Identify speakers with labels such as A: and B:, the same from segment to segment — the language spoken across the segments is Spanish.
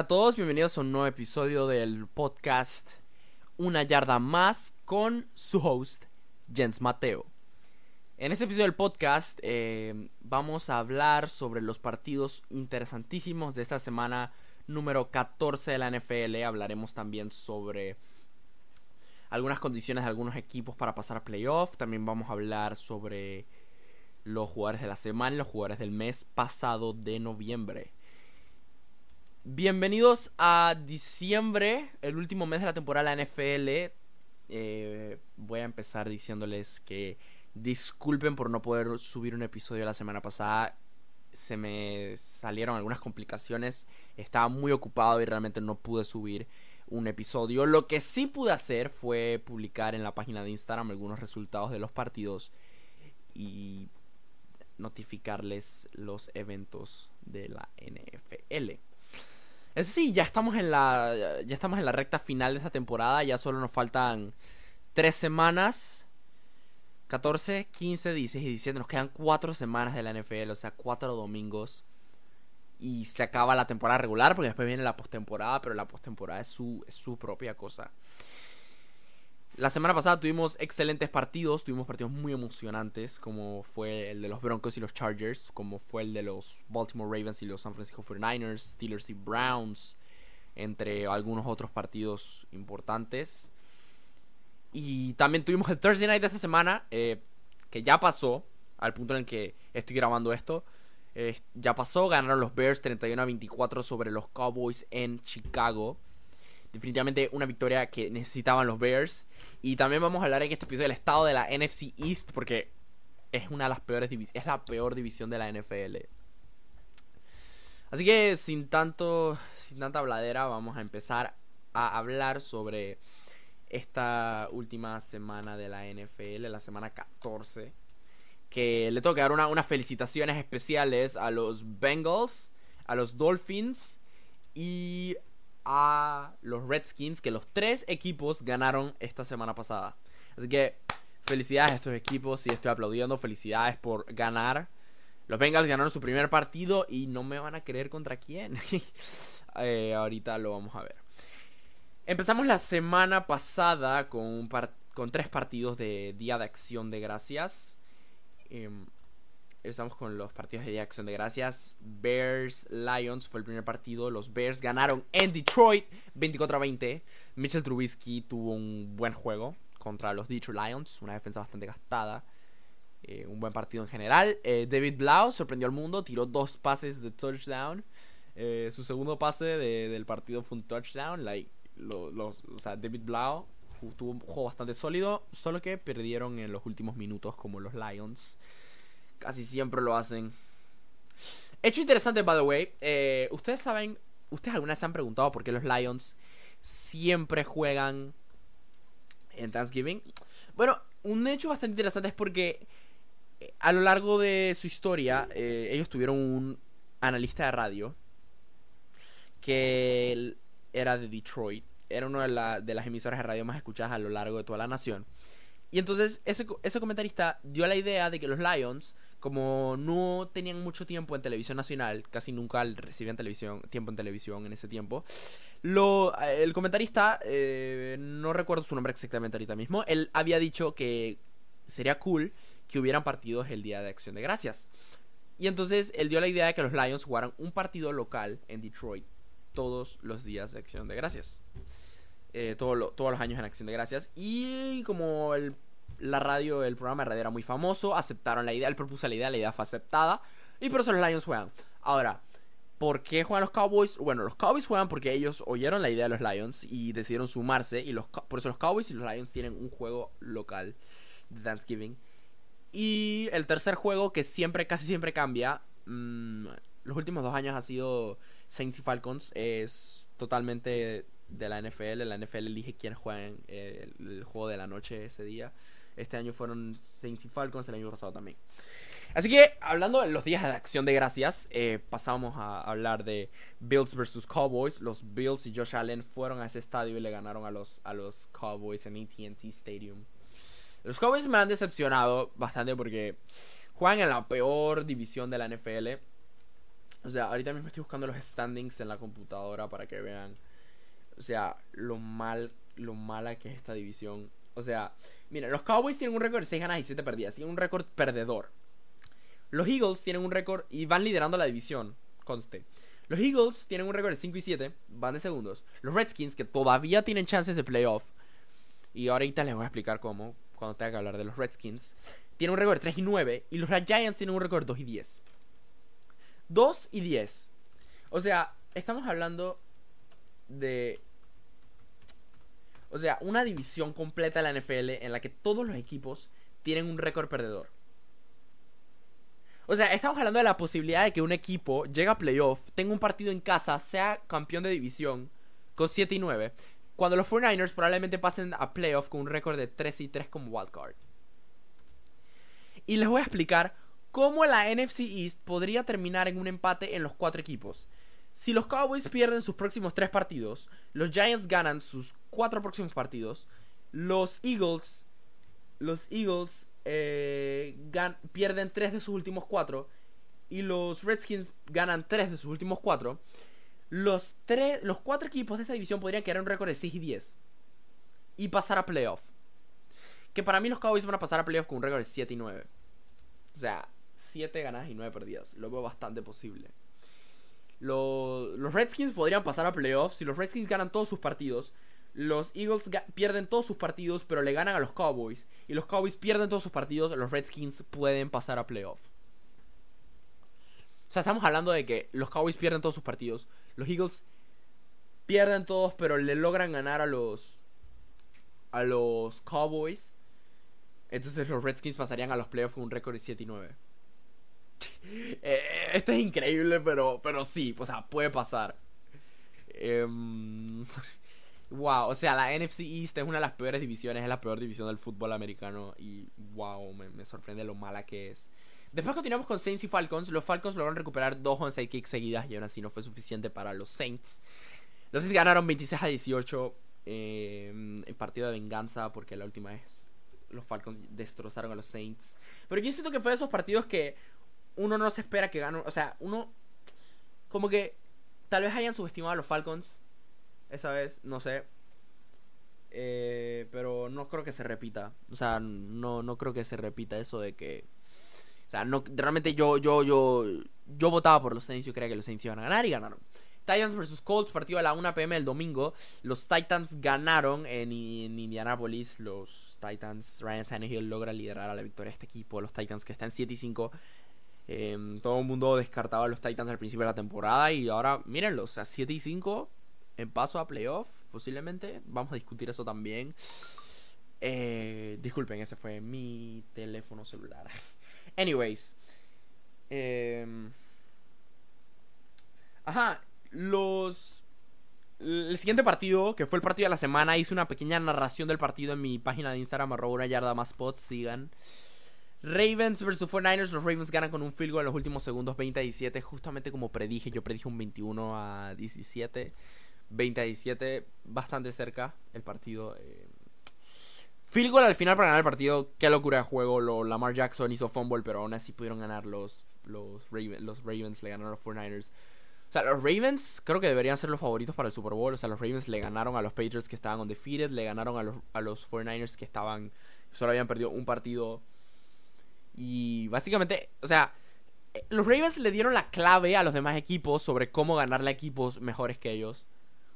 A: Hola a todos, bienvenidos a un nuevo episodio del podcast Una yarda más con su host Jens Mateo. En este episodio del podcast eh, vamos a hablar sobre los partidos interesantísimos de esta semana número 14 de la NFL. Hablaremos también sobre algunas condiciones de algunos equipos para pasar a playoff. También vamos a hablar sobre los jugadores de la semana y los jugadores del mes pasado de noviembre. Bienvenidos a diciembre, el último mes de la temporada de la NFL. Eh, voy a empezar diciéndoles que disculpen por no poder subir un episodio la semana pasada. Se me salieron algunas complicaciones. Estaba muy ocupado y realmente no pude subir un episodio. Lo que sí pude hacer fue publicar en la página de Instagram algunos resultados de los partidos y notificarles los eventos de la NFL. Sí, ya estamos en la ya estamos en la recta final de esta temporada, ya solo nos faltan tres semanas. 14, 15, 16 y 17. Nos quedan cuatro semanas de la NFL, o sea, cuatro domingos. Y se acaba la temporada regular, porque después viene la postemporada, pero la postemporada es su, es su propia cosa. La semana pasada tuvimos excelentes partidos, tuvimos partidos muy emocionantes, como fue el de los Broncos y los Chargers, como fue el de los Baltimore Ravens y los San Francisco 49ers, Steelers y Browns, entre algunos otros partidos importantes. Y también tuvimos el Thursday Night de esta semana, eh, que ya pasó, al punto en el que estoy grabando esto. Eh, ya pasó, ganaron los Bears 31 a 24 sobre los Cowboys en Chicago definitivamente una victoria que necesitaban los Bears. Y también vamos a hablar en este episodio del estado de la NFC East, porque es una de las peores es la peor división de la NFL. Así que sin tanto sin tanta habladera, vamos a empezar a hablar sobre esta última semana de la NFL, la semana 14. Que le tengo que dar unas felicitaciones especiales a los Bengals, a los Dolphins y a los Redskins, que los tres equipos ganaron esta semana pasada. Así que felicidades a estos equipos, y estoy aplaudiendo, felicidades por ganar. Los Bengals ganaron su primer partido y no me van a creer contra quién. Eh, ahorita lo vamos a ver. Empezamos la semana pasada con, con tres partidos de Día de Acción de Gracias. Em, Estamos con los partidos de Acción de Gracias. Bears, Lions fue el primer partido. Los Bears ganaron en Detroit 24 a 20. Mitchell Trubisky tuvo un buen juego contra los Detroit Lions. Una defensa bastante gastada. Eh, un buen partido en general. Eh, David Blau sorprendió al mundo. Tiró dos pases de touchdown. Eh, su segundo pase del partido fue un touchdown. Like, los, David Blau tuvo un juego bastante sólido. Solo que perdieron en los últimos minutos como los Lions. Casi siempre lo hacen. Hecho interesante, by the way. Eh, ustedes saben, ustedes alguna vez se han preguntado por qué los Lions siempre juegan en Thanksgiving. Bueno, un hecho bastante interesante es porque eh, a lo largo de su historia, eh, ellos tuvieron un analista de radio que era de Detroit. Era una de, de las emisoras de radio más escuchadas a lo largo de toda la nación. Y entonces ese, ese comentarista dio la idea de que los Lions como no tenían mucho tiempo en televisión nacional, casi nunca recibían televisión, tiempo en televisión en ese tiempo, lo, eh, el comentarista, eh, no recuerdo su nombre exactamente ahorita mismo, él había dicho que sería cool que hubieran partidos el día de Acción de Gracias. Y entonces él dio la idea de que los Lions jugaran un partido local en Detroit todos los días de Acción de Gracias. Eh, todos los años en Acción de Gracias. Y como el la radio, el programa de radio era muy famoso, aceptaron la idea, él propuso la idea, la idea fue aceptada y por eso los Lions juegan. Ahora, ¿por qué juegan los Cowboys? Bueno, los Cowboys juegan porque ellos oyeron la idea de los Lions y decidieron sumarse y los por eso los Cowboys y los Lions tienen un juego local de Thanksgiving. Y el tercer juego que siempre, casi siempre cambia, mm, los últimos dos años ha sido Saints y Falcons, es totalmente de la NFL, la NFL elige quién juega el, el juego de la noche ese día. Este año fueron Saints y Falcons, el año pasado también. Así que, hablando de los días de acción de gracias, eh, pasamos a hablar de Bills vs. Cowboys. Los Bills y Josh Allen fueron a ese estadio y le ganaron a los, a los Cowboys en ATT Stadium. Los Cowboys me han decepcionado bastante porque juegan en la peor división de la NFL. O sea, ahorita mismo estoy buscando los standings en la computadora para que vean. O sea, lo mal, lo mala que es esta división. O sea, mira, los Cowboys tienen un récord de 6 ganas y 7 perdidas. Tienen un récord perdedor. Los Eagles tienen un récord y van liderando la división. Conste. Los Eagles tienen un récord de 5 y 7. Van de segundos. Los Redskins, que todavía tienen chances de playoff. Y ahorita les voy a explicar cómo. Cuando tenga que hablar de los Redskins. Tienen un récord de 3 y 9. Y los Giants tienen un récord de 2 y 10. 2 y 10. O sea, estamos hablando de... O sea, una división completa de la NFL en la que todos los equipos tienen un récord perdedor. O sea, estamos hablando de la posibilidad de que un equipo llegue a playoff, tenga un partido en casa, sea campeón de división con 7 y 9. Cuando los 49ers probablemente pasen a playoff con un récord de 3 y 3 como wildcard. Y les voy a explicar cómo la NFC East podría terminar en un empate en los cuatro equipos. Si los Cowboys pierden sus próximos tres partidos, los Giants ganan sus cuatro próximos partidos, los Eagles, los Eagles eh, pierden tres de sus últimos cuatro y los Redskins ganan tres de sus últimos cuatro, los, los cuatro equipos de esa división podrían quedar en un récord de 6 y 10 y pasar a playoff. Que para mí los Cowboys van a pasar a playoff con un récord de 7 y 9. O sea, 7 ganadas y 9 perdidas. Lo veo bastante posible. Los, Redskins podrían pasar a playoffs. Si los Redskins ganan todos sus partidos, los Eagles pierden todos sus partidos, pero le ganan a los Cowboys. Y los Cowboys pierden todos sus partidos, los Redskins pueden pasar a playoff. O sea, estamos hablando de que los Cowboys pierden todos sus partidos. Los Eagles pierden todos, pero le logran ganar a los. a los Cowboys. Entonces los Redskins pasarían a los playoffs con un récord de 7 y 9. Eh, esto es increíble, pero, pero sí, o sea, puede pasar. Em, wow, o sea, la NFC East es una de las peores divisiones, es la peor división del fútbol americano y wow, me, sorprende lo mala que es. Después continuamos con Saints y Falcons. Los Falcons lograron recuperar dos onside kicks seguidas y aún así no fue suficiente para los Saints. Los Saints ganaron 26 a 18 em, en partido de venganza porque la última vez los Falcons destrozaron a los Saints. Pero yo siento que fue de esos partidos que uno no se espera que gane. O sea, uno. Como que. Tal vez hayan subestimado a los Falcons. Esa vez, no sé. Eh, pero no creo que se repita. O sea, no, no creo que se repita eso de que. O sea, no, realmente yo, yo, yo, yo votaba por los Saints. Yo creía que los Saints iban a ganar y ganaron. Titans vs Colts, partido a la 1 pm el domingo. Los Titans ganaron en, Indianapolis. Los Titans, Ryan Tannehill logra liderar a la victoria de este equipo. Los Titans que están 7 y 5 Em, todo el mundo descartaba a los Titans al principio de la temporada y ahora, mírenlo, o sea, 7 y 5 en paso a playoff, posiblemente. Vamos a discutir eso también. Eh, disculpen, ese fue mi teléfono celular. Anyways. Em, ajá, los... El siguiente partido, que fue el partido de la semana, hice una pequeña narración del partido en mi página de Instagram, arroba una yarda más spots, sigan. Ravens vs 49ers. Los Ravens ganan con un field goal en los últimos segundos, 20 a 17. Justamente como predije, yo predije un 21 a 17. 20 a 17, bastante cerca el partido. Eh. Field goal al final para ganar el partido. Qué locura de juego. Lo, Lamar Jackson hizo fumble, pero aún así pudieron ganar los, los, Ravens, los Ravens. Le ganaron a los 49ers. O sea, los Ravens creo que deberían ser los favoritos para el Super Bowl. O sea, los Ravens le ganaron a los Patriots que estaban undefeated. Le ganaron a los, a los 49ers que estaban. Solo habían perdido un partido y básicamente, o sea, los Ravens le dieron la clave a los demás equipos sobre cómo ganarle a equipos mejores que ellos.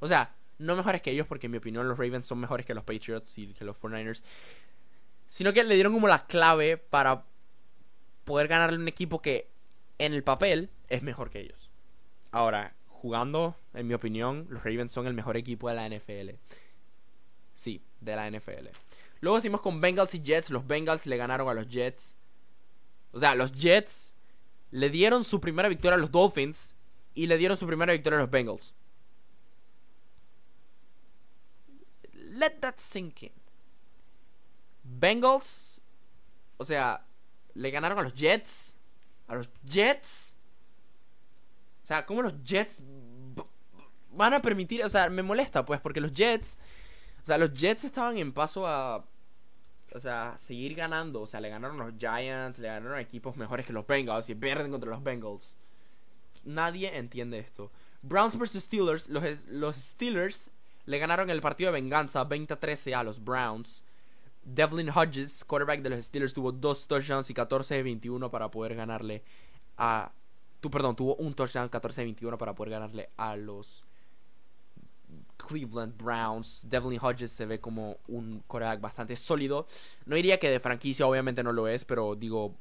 A: O sea, no mejores que ellos porque en mi opinión los Ravens son mejores que los Patriots y que los 49ers. Sino que le dieron como la clave para poder ganarle un equipo que en el papel es mejor que ellos. Ahora, jugando, en mi opinión, los Ravens son el mejor equipo de la NFL. Sí, de la NFL. Luego seguimos con Bengals y Jets. Los Bengals le ganaron a los Jets o sea, los Jets le dieron su primera victoria a los Dolphins y le dieron su primera victoria a los Bengals. Let that sink in. Bengals, o sea, le ganaron a los Jets. A los Jets. O sea, ¿cómo los Jets van a permitir? O sea, me molesta, pues, porque los Jets. O sea, los Jets estaban en paso a o sea, seguir ganando. O sea, le ganaron los Giants, le ganaron equipos mejores que los Bengals y pierden contra los Bengals. nadie entiende esto. Browns vs Steelers, los, los Steelers le ganaron el partido de venganza 20 13 a los Browns. Devlin Hodges, quarterback de los Steelers, tuvo dos touchdowns y 14 de 21 para poder ganarle a. Tu, perdón, tuvo un touchdown 14 de 21 para poder ganarle a los Cleveland Browns. Devlin Hodges se ve como un quarterback bastante sólido. No diría que de franquicia, obviamente no lo es, pero digo,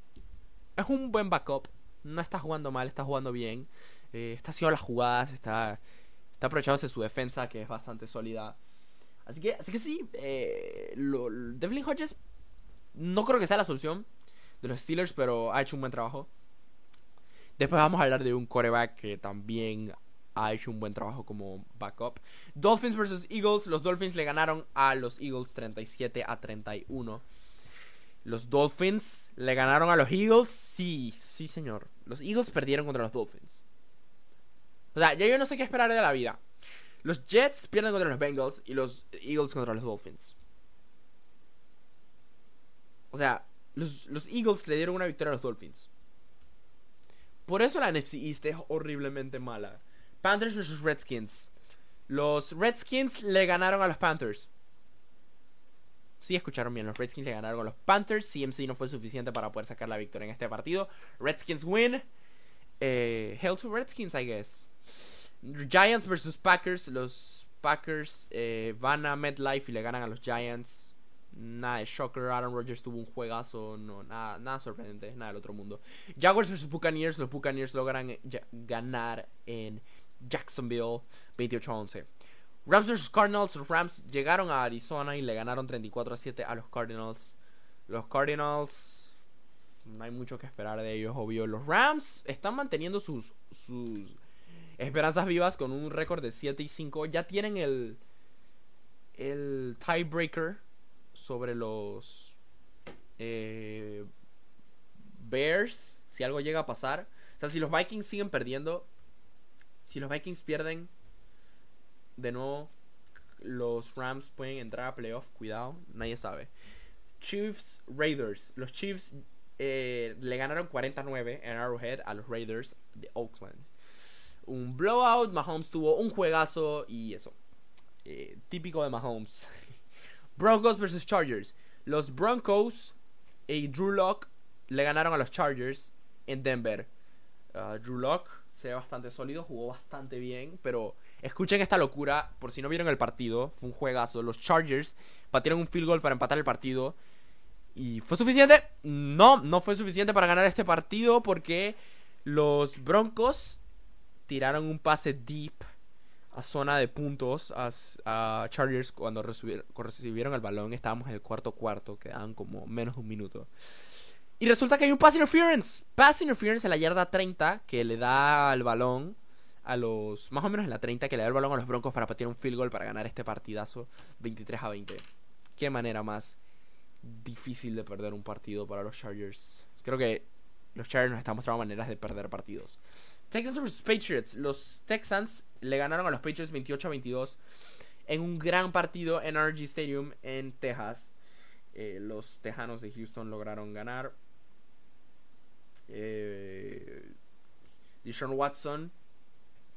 A: es un buen backup. No está jugando mal, está jugando bien. Eh, está haciendo las jugadas, está, está aprovechándose su defensa, que es bastante sólida. Así que, así que sí, eh, Devlin Hodges no creo que sea la solución de los Steelers, pero ha hecho un buen trabajo. Después vamos a hablar de un coreback que también ha hecho un buen trabajo como backup. Dolphins versus Eagles. Los Dolphins le ganaron a los Eagles 37 a 31. Los Dolphins le ganaron a los Eagles. Sí, sí, señor. Los Eagles perdieron contra los Dolphins. O sea, ya yo no sé qué esperar de la vida. Los Jets pierden contra los Bengals y los Eagles contra los Dolphins. O sea, los, los Eagles le dieron una victoria a los Dolphins. Por eso la NFC East es horriblemente mala. Panthers versus Redskins. Los Redskins le ganaron a los Panthers. Sí, escucharon bien. Los Redskins le ganaron a los Panthers. CMC no fue suficiente para poder sacar la victoria en este partido. Redskins win. Eh, hell to Redskins, I guess. Giants versus Packers. Los Packers eh, van a MetLife y le ganan a los Giants. Nada de shocker. Aaron Rodgers tuvo un juegazo. No, nada, sorprendente. Nada del otro mundo. Jaguars versus Buccaneers. Los Buccaneers logran ganar en Jacksonville 28 a 11. Rams Cardinals. Los Rams llegaron a Arizona y le ganaron 34 a 7 a los Cardinals. Los Cardinals. No hay mucho que esperar de ellos, obvio. Los Rams están manteniendo sus, sus esperanzas vivas con un récord de 7 y 5. Ya tienen el, el tiebreaker sobre los eh, Bears. Si algo llega a pasar. O sea, si los Vikings siguen perdiendo, si los Vikings pierden, de nuevo, los Rams pueden entrar a playoff. Cuidado, nadie sabe. Chiefs, Raiders. Los Chiefs eh, le ganaron 49 en Arrowhead a los Raiders de Oakland. Un blowout, Mahomes tuvo un juegazo y eso. Eh, típico de Mahomes. Broncos versus Chargers. Los Broncos y Drew Locke le ganaron a los Chargers en Denver. Uh, Drew Locke se ve bastante sólido, jugó bastante bien, pero escuchen esta locura, por si no vieron el partido, fue un juegazo. Los Chargers batieron un field goal para empatar el partido. ¿Y fue suficiente? No, no fue suficiente para ganar este partido porque los Broncos tiraron un pase deep a zona de puntos a, Chargers cuando recibieron, recibieron, el balón. Estábamos en el cuarto cuarto, quedaban como menos de un minuto. Y resulta que hay un pass interference. Pass interference en la yarda 30 que le da el balón a los. Más o menos en la 30 que le da el balón a los Broncos para patear un field goal para ganar este partidazo 23 a 20. Qué manera más difícil de perder un partido para los Chargers. Creo que los Chargers nos están mostrando maneras de perder partidos. Texans vs Patriots. Los Texans le ganaron a los Patriots 28 a 22 en un gran partido en RG Stadium en Texas. Eh, los Tejanos de Houston lograron ganar eh, Dishon Watson,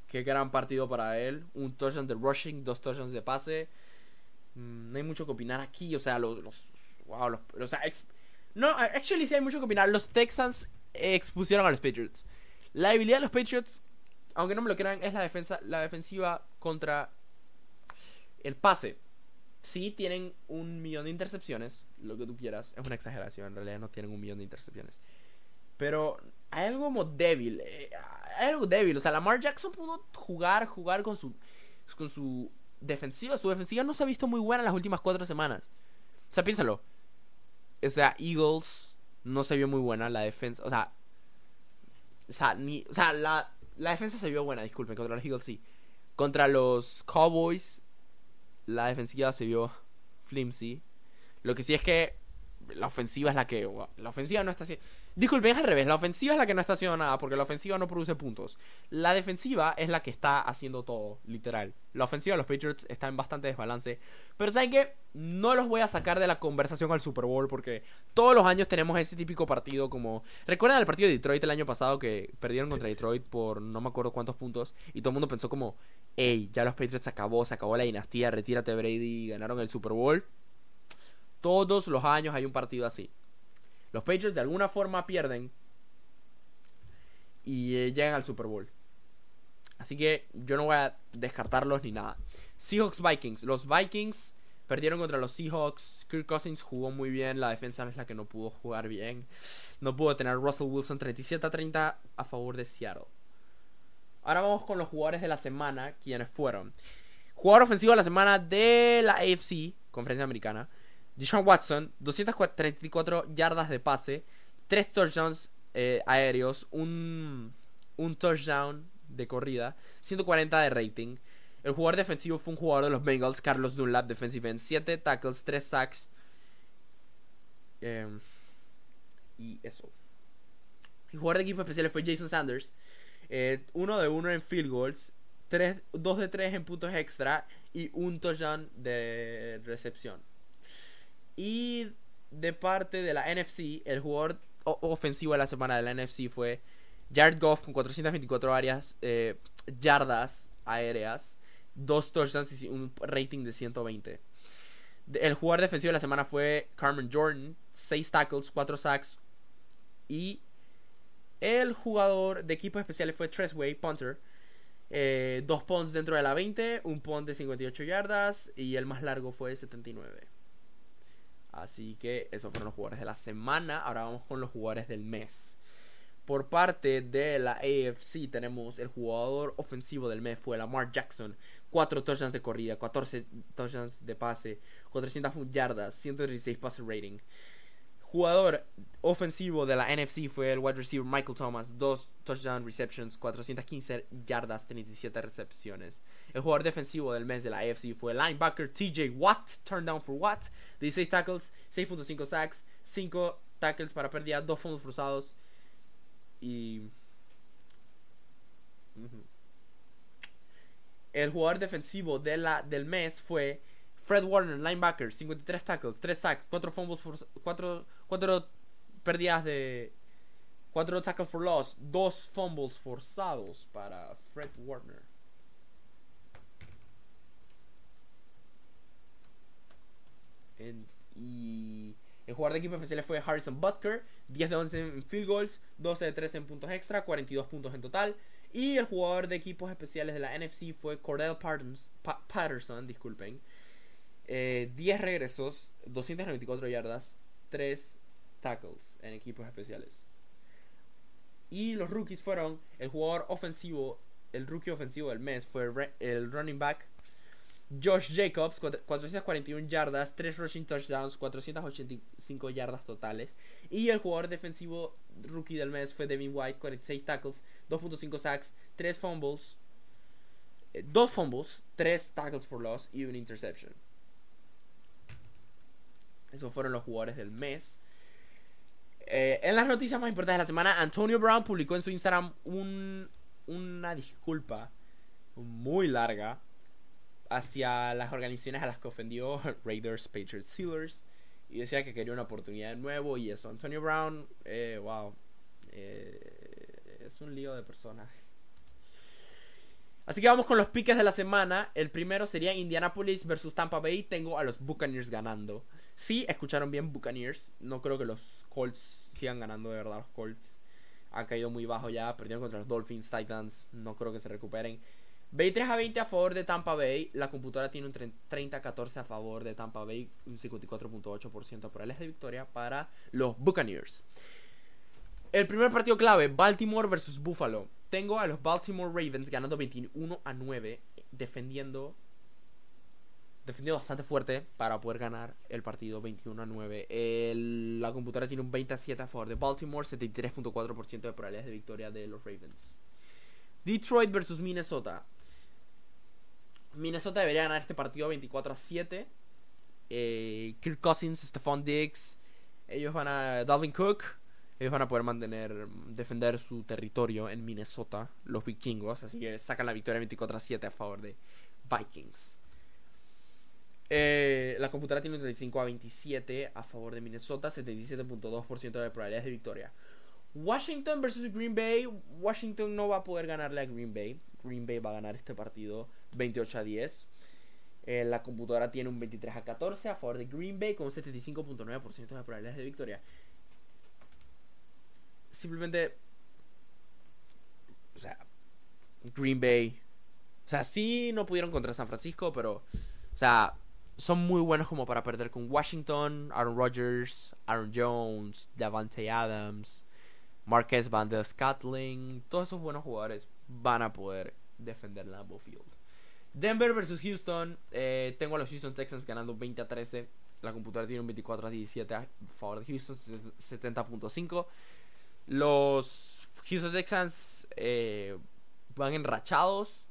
A: qué gran partido para él. Un touchdown de rushing, dos touchdowns de pase. Mm, no hay mucho que opinar aquí. O sea, los. wow, los, no, actually sí hay mucho que opinar. Los Texans expusieron a los Patriots. La debilidad de los Patriots, aunque no me lo crean, es la defensa, la defensiva contra el pase. Sí tienen un millón de intercepciones, lo que tú quieras. Es una exageración, en realidad no tienen un millón de intercepciones. Pero hay algo como débil. Eh, hay algo débil. O sea, Lamar Jackson pudo jugar, jugar con su, con su defensiva. Su defensiva no se ha visto muy buena en las últimas cuatro semanas. O sea, piénsalo. O sea, Eagles no se vio muy buena. La defensa. O sea. O sea, ni, o sea la, la defensa se vio buena, disculpen. Contra los Eagles sí. Contra los Cowboys. La defensiva se vio flimsy. Lo que sí es que la ofensiva es la que. La ofensiva no está haciendo. Disculpen, es al revés. La ofensiva es la que no está haciendo nada porque la ofensiva no produce puntos. La defensiva es la que está haciendo todo, literal. La ofensiva de los Patriots está en bastante desbalance. Pero ¿saben qué? No los voy a sacar de la conversación al Super Bowl porque todos los años tenemos ese típico partido como... ¿Recuerdan el partido de Detroit el año pasado que perdieron contra Detroit por no me acuerdo cuántos puntos? Y todo el mundo pensó como, hey, ya los Patriots se acabó, se acabó la dinastía, retírate Brady, ganaron el Super Bowl. Todos los años hay un partido así. Los Patriots de alguna forma pierden y eh, llegan al Super Bowl. Así que yo no voy a descartarlos ni nada. Seahawks Vikings. Los Vikings perdieron contra los Seahawks. Kirk Cousins jugó muy bien. La defensa es la que no pudo jugar bien. No pudo tener Russell Wilson 37 a 30 a favor de Seattle. Ahora vamos con los jugadores de la semana. Quienes fueron. Jugador ofensivo de la semana de la AFC, Conferencia Americana. Deshaun Watson, 234 yardas de pase, 3 touchdowns eh, aéreos, un, un touchdown de corrida, 140 de rating. El jugador defensivo fue un jugador de los Bengals, Carlos Dunlap, defensive end, 7 tackles, 3 sacks. Em, y eso. El jugador de equipo especial fue Jason Sanders. 1 eh, de 1 en field goals, 3, 2 de 3 en puntos extra y un touchdown de recepción. Y de parte de la NFC, el jugador ofensivo de la semana de la NFC fue Jared Goff con 424 áreas, eh, yardas aéreas, dos touchdowns y un rating de 120. El jugador defensivo de la semana fue Carmen Jordan, 6 tackles, 4 sacks. Y el jugador de equipos especiales fue Tresway, punter. Eh, dos punts dentro de la 20, un punt de 58 yardas y el más largo fue 79. Así que esos fueron los jugadores de la semana. Ahora vamos con los jugadores del mes. Por parte de la AFC tenemos el jugador ofensivo del mes fue Lamar Jackson. 4 touchdowns de corrida, 14 touchdowns de pase, 400 yardas, 116 passer rating. Jugador ofensivo de la NFC fue el wide receiver Michael Thomas, 2 touchdown receptions, 415 yardas, 37 recepciones. El jugador defensivo del mes de la AFC fue el linebacker TJ Watt, down for Watt, 16 tackles, 6.5 sacks, 5 tackles para pérdida, 2 fondos forzados y... El jugador defensivo de la, del mes fue Fred Warner, linebacker, 53 tackles, 3 sacks, 4 fumbles, 4, 4 pérdidas de 4 tackles for loss, 2 fumbles forzados para Fred Warner. y el jugador de equipo especial fue Harrison Butker, 10 de 11 en field goals, 12 de 13 en puntos extra, 42 puntos en total. Y el jugador de equipos especiales de la NFC fue Cordell Patterson, disculpen, 10 eh, regresos, 294 yardas, 3 tackles en equipos especiales. Y los rookies fueron el jugador ofensivo, el rookie ofensivo del mes fue el running back Josh Jacobs, 441 yardas, 3 rushing touchdowns, 485 yardas totales. Y el jugador defensivo rookie del mes fue Devin White, 46 tackles, 2.5 sacks, 3 fumbles, 2 eh, fumbles, 3 tackles for loss y una interception. Esos fueron los jugadores del mes. Eh, en las noticias más importantes de la semana, Antonio Brown publicó en su Instagram una disculpa muy larga hacia las organizaciones a las que ofendió Raiders, Patriots, Steelers y decía que quería una oportunidad de nuevo y eso. Antonio Brown, eh, wow, eh, es un lío de personaje. Así que vamos con los piques de la semana. El primero sería Indianapolis versus Tampa Bay. Tengo a los Buccaneers ganando. Sí, escucharon bien Buccaneers. No creo que los Colts sigan ganando de verdad. Los Colts han caído muy bajo ya. Perdieron contra los Dolphins, Titans. No creo que se recuperen. 23 a 20 a favor de Tampa Bay. La computadora tiene un 30 a 14 a favor de Tampa Bay. Un 54.8% por el de victoria para los Buccaneers. El primer partido clave, Baltimore versus Buffalo. Tengo a los Baltimore Ravens ganando 21 a 9, defendiendo defendiendo bastante fuerte para poder ganar el partido 21 a 9. la computadora tiene un 20 a 7 a favor de Baltimore, 73.4% de probabilidades de victoria de los Ravens. Detroit versus Minnesota. Minnesota debería ganar este partido 24 a 7. Eh, Kirk Cousins, Stephon Diggs, ellos van a. Dalvin Cook. Ellos van a poder mantener. Defender su territorio en Minnesota. Los vikingos. Así que sacan la victoria 24 a 7 a favor de Vikings. Eh, la computadora tiene un 35 a 27 a favor de Minnesota. 77.2% de probabilidades de victoria. Washington versus Green Bay. Washington no va a poder ganarle a Green Bay. Green Bay va a ganar este partido 28 a 10. Eh, la computadora tiene un 23 a 14 a favor de Green Bay con un 75.9% de probabilidades de victoria. Simplemente. O sea, Green Bay. O sea, sí no pudieron contra San Francisco, pero. O sea, son muy buenos como para perder con Washington, Aaron Rodgers, Aaron Jones, Davante Adams, Marquez Van der Scatling. Todos esos buenos jugadores van a poder defender Lambeau Field. Denver versus Houston. Eh, tengo a los Houston Texans ganando 20 a 13. La computadora tiene un 24 a 17 a favor de Houston, 70.5. Los Houston Texans eh, van enrachados.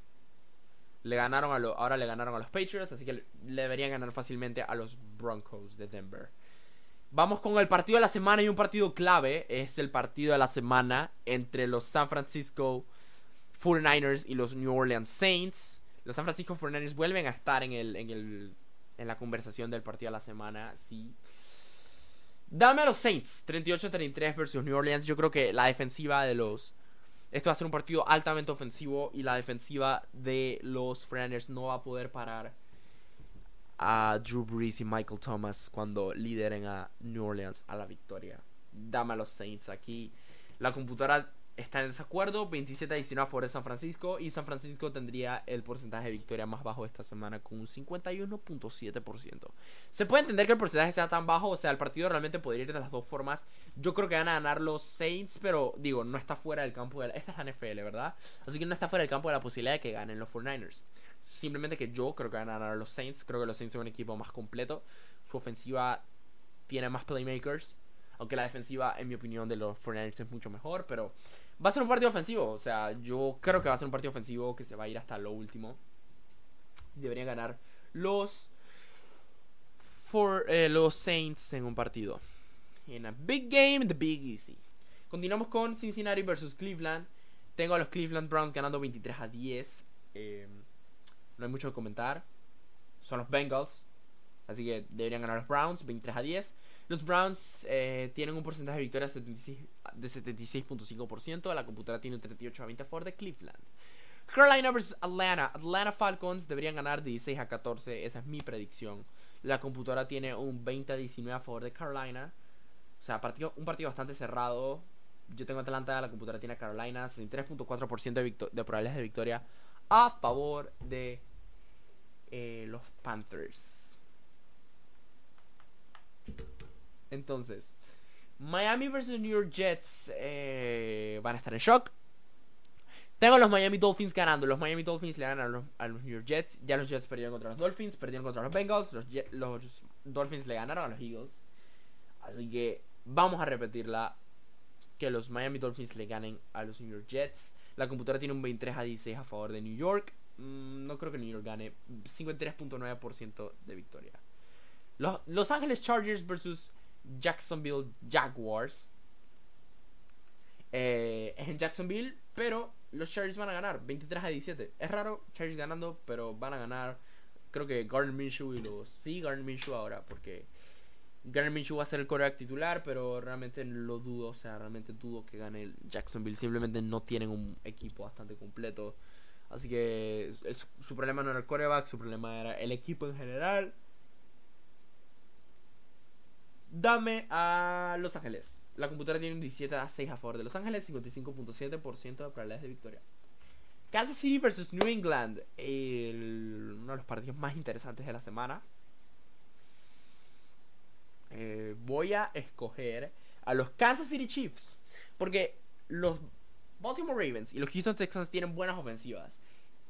A: Le ganaron a lo, ahora le ganaron a los Patriots, así que le deberían ganar fácilmente a los Broncos de Denver. Vamos con el partido de la semana y un partido clave. Es el partido de la semana entre los San Francisco 49ers y los New Orleans Saints. Los San Francisco 49ers vuelven a estar en, el, en, el, en la conversación del partido de la semana. Sí. Dame a los Saints. 38-33 versus New Orleans. Yo creo que la defensiva de los... Esto va a ser un partido altamente ofensivo y la defensiva de los 49ers no va a poder parar a Drew Brees y Michael Thomas cuando lideren a New Orleans a la victoria. Dame a los Saints aquí. La computadora está en desacuerdo. 27 a 19 a favor de San Francisco. Y San Francisco tendría el porcentaje de victoria más bajo esta semana con un 51.7%. Se puede entender que el porcentaje sea tan bajo. O sea, el partido realmente podría ir de las dos formas. Yo creo que van a ganar los Saints. Pero digo, no está fuera del campo de la... Esta es la NFL, ¿verdad? Así que no está fuera del campo de la posibilidad de que ganen los 49ers. Simplemente que yo creo que van a ganar los Saints. Creo que los Saints son un equipo más completo. Su ofensiva tiene más playmakers. Aunque la defensiva, en mi opinión, de los 49ers es mucho mejor. Pero va a ser un partido ofensivo. O sea, yo creo que va a ser un partido ofensivo que se va a ir hasta lo último. Deberían ganar los, eh, los Saints en un partido. En a big game, the Big Easy. Continuamos con Cincinnati versus Cleveland. Tengo a los Cleveland Browns ganando 23 a 10. Eh, no hay mucho que comentar. Son los Bengals. Así que deberían ganar los Browns 23 a 10. Los Browns eh, tienen un porcentaje de victoria de 76.5%. La computadora tiene un 38 a 20 a favor de Cleveland. Carolina vs Atlanta. Atlanta Falcons deberían ganar 16 a 14. Esa es mi predicción. La computadora tiene un 20 a 19 a favor de Carolina. O sea, partido, un partido bastante cerrado. Yo tengo Atlanta, la computadora tiene Carolina. 63.4% de, de probabilidades de victoria a favor de eh, los Panthers. Entonces, Miami versus New York Jets eh, van a estar en shock. Tengo a los Miami Dolphins ganando. Los Miami Dolphins le ganan a los, New York Jets. Ya los Jets perdieron contra los Dolphins, perdieron contra los Bengals. Los, Dolphins le ganaron a los Eagles. Así que vamos a repetirla. Que los Miami Dolphins le ganen a los New York Jets. La computadora tiene un 23 a 16 a favor de New York. Mm, no creo que New York gane. 53.9% de victoria. Los, los Ángeles Chargers versus Jacksonville Jaguars. Eh, es en Jacksonville, pero los Chargers van a ganar 23 a 17. Es raro, Chargers ganando, pero van a ganar. Creo que Gardner Minshew y los. Sí, Gardner Minshew ahora, porque Gardner Minshew va a ser el coreback titular, pero realmente lo dudo. O sea, realmente dudo que gane el Jacksonville. Simplemente no tienen un equipo bastante completo. Así que su problema no era el coreback, su problema era el equipo en general. Dame a Los Ángeles. La computadora tiene un 17 a 6 a favor de Los Ángeles, 55.7% de probabilidades de victoria. Kansas City versus New England, uno de los partidos más interesantes de la semana. Eh, voy a escoger a los Kansas City Chiefs. Porque los Baltimore Ravens y los Houston Texans tienen buenas ofensivas.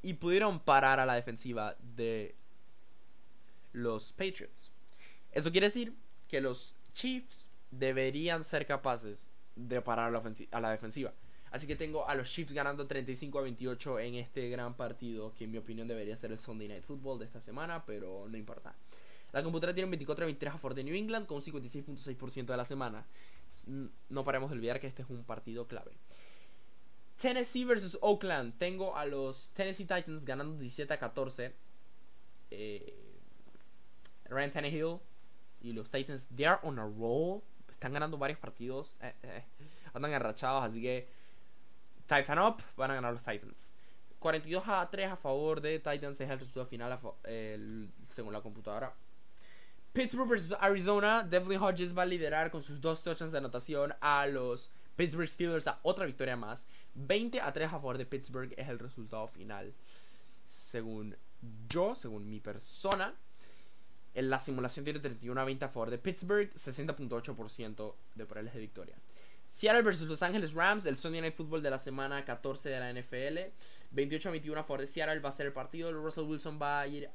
A: Y pudieron parar a la defensiva de los Patriots. Eso quiere decir que los Chiefs deberían ser capaces de parar a la, defensiva. Así que tengo a los Chiefs ganando 35 a 28 en este gran partido, que en mi opinión debería ser el Sunday Night Football de esta semana, pero no importa. La computadora tiene un 24 23 a favor de New England con un 56.6% de la semana. No paremos de olvidar que este es un partido clave. Tennessee versus Oakland. Tengo a los Tennessee Titans ganando 17 a 14. Eh, Ryan Tannehill y los Titans, they are on a roll. Están ganando varios partidos. Eh, eh, andan arrachados, así que Titan up, van a ganar los Titans. 42 a 3 a favor de Titans es el resultado final según la computadora. Pittsburgh vs Arizona. Devlin Hodges va a liderar con sus dos touchdowns de anotación a los Pittsburgh Steelers a otra victoria más. 20 a 3 a favor de Pittsburgh es el resultado final. Según yo, según mi persona. En la simulación tiene 31 a 20 a favor de Pittsburgh, 60.8% de probabilidades de victoria. Seattle vs Los Angeles Rams, el Sunday Night Football de la semana 14 de la NFL. 28 a 21 a favor de Seattle va a ser el partido. Russell Wilson va a ir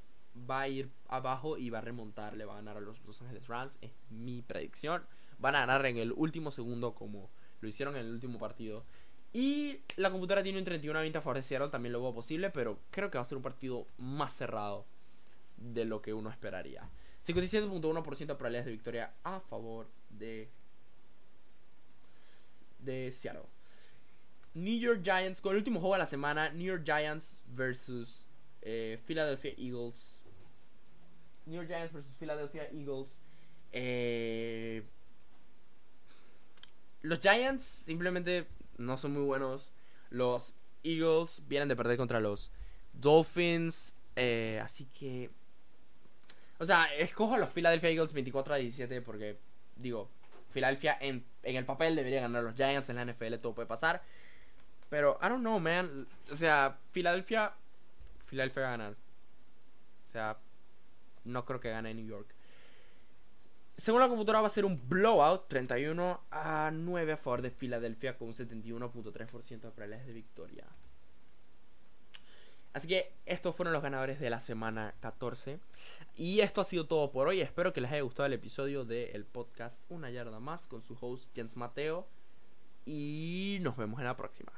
A: va a ir abajo y va a remontar, le va a ganar a los Los Angeles Rams, es mi predicción. Van a ganar en el último segundo como lo hicieron en el último partido. Y la computadora tiene un 31 a 20 a favor de Seattle, también lo veo posible, pero creo que va a ser un partido más cerrado de lo que uno esperaría. 57.1% de probabilidades de victoria a favor de, de Seattle. New York Giants, con el último juego de la semana, New York Giants versus eh, Philadelphia Eagles. New York Giants versus Philadelphia Eagles. Eh, los Giants simplemente no son muy buenos. Los Eagles vienen de perder contra los Dolphins. Eh, así que o sea, escojo a los Philadelphia Eagles 24 a 17 porque, digo, Philadelphia en, en el papel debería ganar los Giants en la NFL, todo puede pasar. Pero, I don't know, man. O sea, Philadelphia. Philadelphia va a ganar. O sea, no creo que gane New York. Según la computadora va a ser un blowout 31 a 9 a favor de Filadelfia con un 71.3% de probabilidades de victoria. Así que estos fueron los ganadores de la semana 14. Y esto ha sido todo por hoy. Espero que les haya gustado el episodio del podcast Una Yarda Más con su host Jens Mateo. Y nos vemos en la próxima.